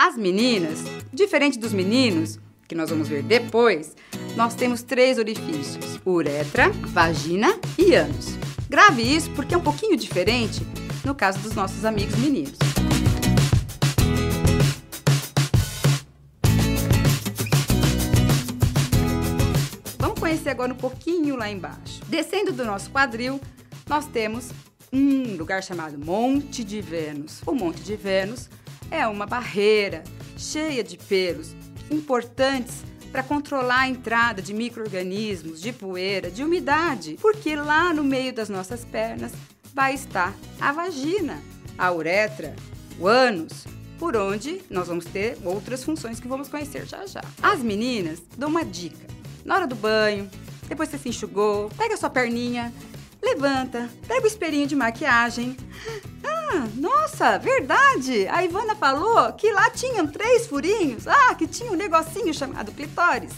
As meninas, diferente dos meninos, que nós vamos ver depois, nós temos três orifícios: uretra, vagina e ânus. Grave isso porque é um pouquinho diferente no caso dos nossos amigos meninos. Vamos conhecer agora um pouquinho lá embaixo. Descendo do nosso quadril, nós temos um lugar chamado Monte de Vênus. O Monte de Vênus é uma barreira cheia de pelos importantes para controlar a entrada de micro-organismos, de poeira, de umidade, porque lá no meio das nossas pernas vai estar a vagina, a uretra, o ânus, por onde nós vamos ter outras funções que vamos conhecer já já. As meninas dão uma dica. Na hora do banho, depois você se enxugou, pega sua perninha, levanta, pega o espelhinho de maquiagem. Ah, nossa, verdade! A Ivana falou que lá tinham três furinhos. Ah, que tinha um negocinho chamado clitóris.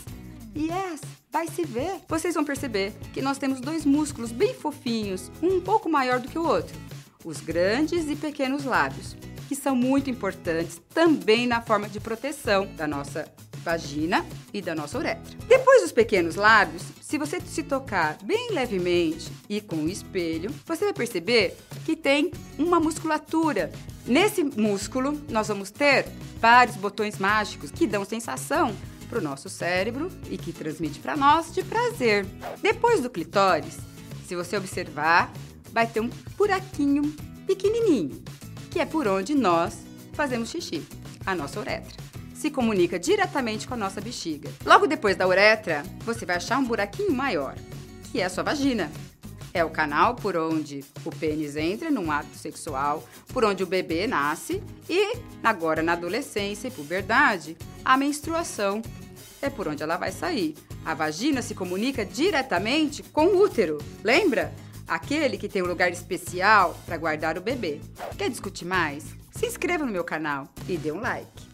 Yes, vai se ver. Vocês vão perceber que nós temos dois músculos bem fofinhos, um um pouco maior do que o outro. Os grandes e pequenos lábios, que são muito importantes também na forma de proteção da nossa vagina e da nossa uretra. Depois dos pequenos lábios, se você se tocar bem levemente e com o espelho, você vai perceber que tem uma musculatura. Nesse músculo, nós vamos ter vários botões mágicos que dão sensação para o nosso cérebro e que transmite para nós de prazer. Depois do clitóris, se você observar, vai ter um buraquinho pequenininho, que é por onde nós fazemos xixi, a nossa uretra se comunica diretamente com a nossa bexiga. Logo depois da uretra, você vai achar um buraquinho maior, que é a sua vagina. É o canal por onde o pênis entra num ato sexual, por onde o bebê nasce e, agora na adolescência e puberdade, a menstruação é por onde ela vai sair. A vagina se comunica diretamente com o útero, lembra? Aquele que tem um lugar especial para guardar o bebê. Quer discutir mais? Se inscreva no meu canal e dê um like.